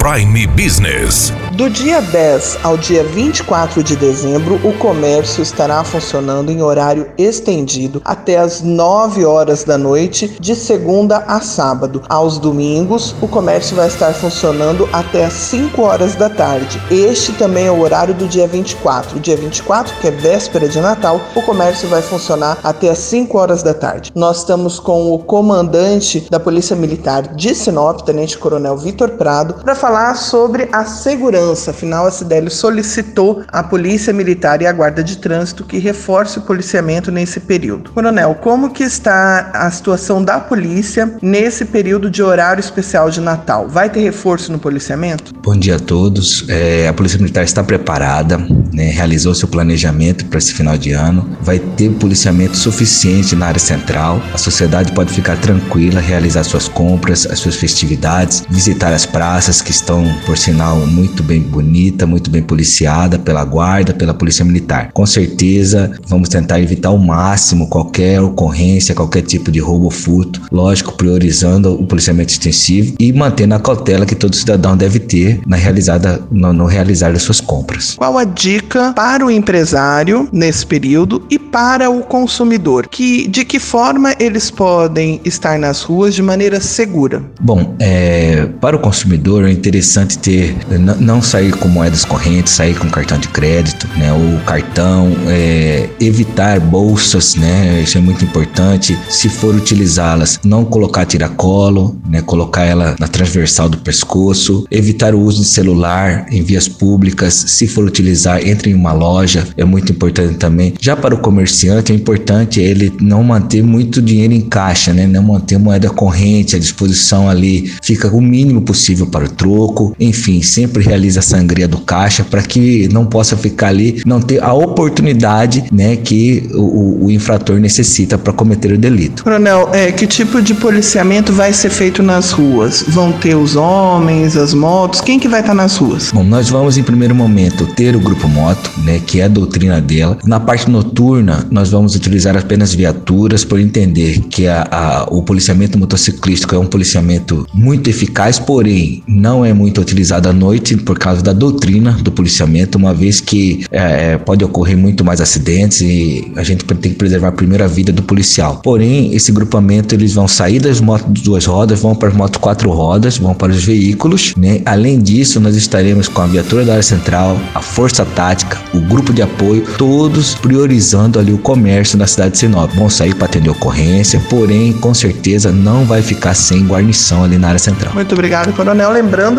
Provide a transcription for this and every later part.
Prime Business. Do dia 10 ao dia 24 de dezembro, o comércio estará funcionando em horário estendido até as 9 horas da noite, de segunda a sábado. Aos domingos, o comércio vai estar funcionando até as 5 horas da tarde. Este também é o horário do dia 24. Dia 24, que é véspera de Natal, o comércio vai funcionar até as 5 horas da tarde. Nós estamos com o comandante da Polícia Militar de Sinop, Tenente Coronel Vitor Prado, para falar sobre a segurança. Afinal, a Cideli solicitou à Polícia Militar e à Guarda de Trânsito que reforce o policiamento nesse período. Coronel, como que está a situação da polícia nesse período de horário especial de Natal? Vai ter reforço no policiamento? Bom dia a todos. É, a Polícia Militar está preparada, né, realizou seu planejamento para esse final de ano. Vai ter policiamento suficiente na área central. A sociedade pode ficar tranquila, realizar suas compras, as suas festividades, visitar as praças que estão, por sinal, muito bem bonita, muito bem policiada pela guarda, pela polícia militar. Com certeza, vamos tentar evitar ao máximo qualquer ocorrência, qualquer tipo de roubo ou furto, lógico, priorizando o policiamento extensivo e mantendo a cautela que todo cidadão deve ter na realizada no, no realizar das suas compras. Qual a dica para o empresário nesse período e para o consumidor? Que de que forma eles podem estar nas ruas de maneira segura? Bom, é, para o consumidor é interessante ter não sair com moedas correntes, sair com cartão de crédito, né? O cartão, é, evitar bolsas, né? Isso é muito importante. Se for utilizá-las, não colocar tiracolo, né? Colocar ela na transversal do pescoço. Evitar o uso de celular em vias públicas. Se for utilizar, entre em uma loja. É muito importante também. Já para o comerciante, é importante ele não manter muito dinheiro em caixa, né? Não manter moeda corrente à disposição ali. Fica o mínimo possível para o troco. Enfim, sempre realiza a sangria do caixa para que não possa ficar ali, não ter a oportunidade, né, que o, o infrator necessita para cometer o delito. Coronel, é, que tipo de policiamento vai ser feito nas ruas? Vão ter os homens, as motos? Quem que vai estar tá nas ruas? Bom, nós vamos em primeiro momento ter o grupo moto, né, que é a doutrina dela. Na parte noturna, nós vamos utilizar apenas viaturas por entender que a, a, o policiamento motociclístico é um policiamento muito eficaz, porém não é muito utilizado à noite por causa da doutrina do policiamento, uma vez que é, é, pode ocorrer muito mais acidentes e a gente tem que preservar a vida do policial. Porém, esse grupamento eles vão sair das motos de duas rodas, vão para as motos quatro rodas, vão para os veículos. Né? Além disso, nós estaremos com a viatura da área central, a força tática, o grupo de apoio, todos priorizando ali o comércio na cidade de Sinop. Vão sair para atender ocorrência, porém, com certeza não vai ficar sem guarnição ali na área central. Muito obrigado, coronel.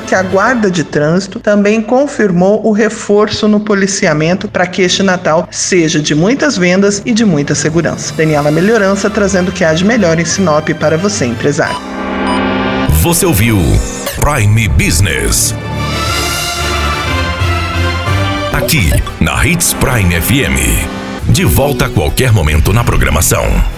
Que a guarda de trânsito também confirmou o reforço no policiamento para que este Natal seja de muitas vendas e de muita segurança. Daniela Melhorança trazendo o que há de melhor em Sinop para você, empresário. Você ouviu Prime Business. Aqui, na Hits Prime FM. De volta a qualquer momento na programação.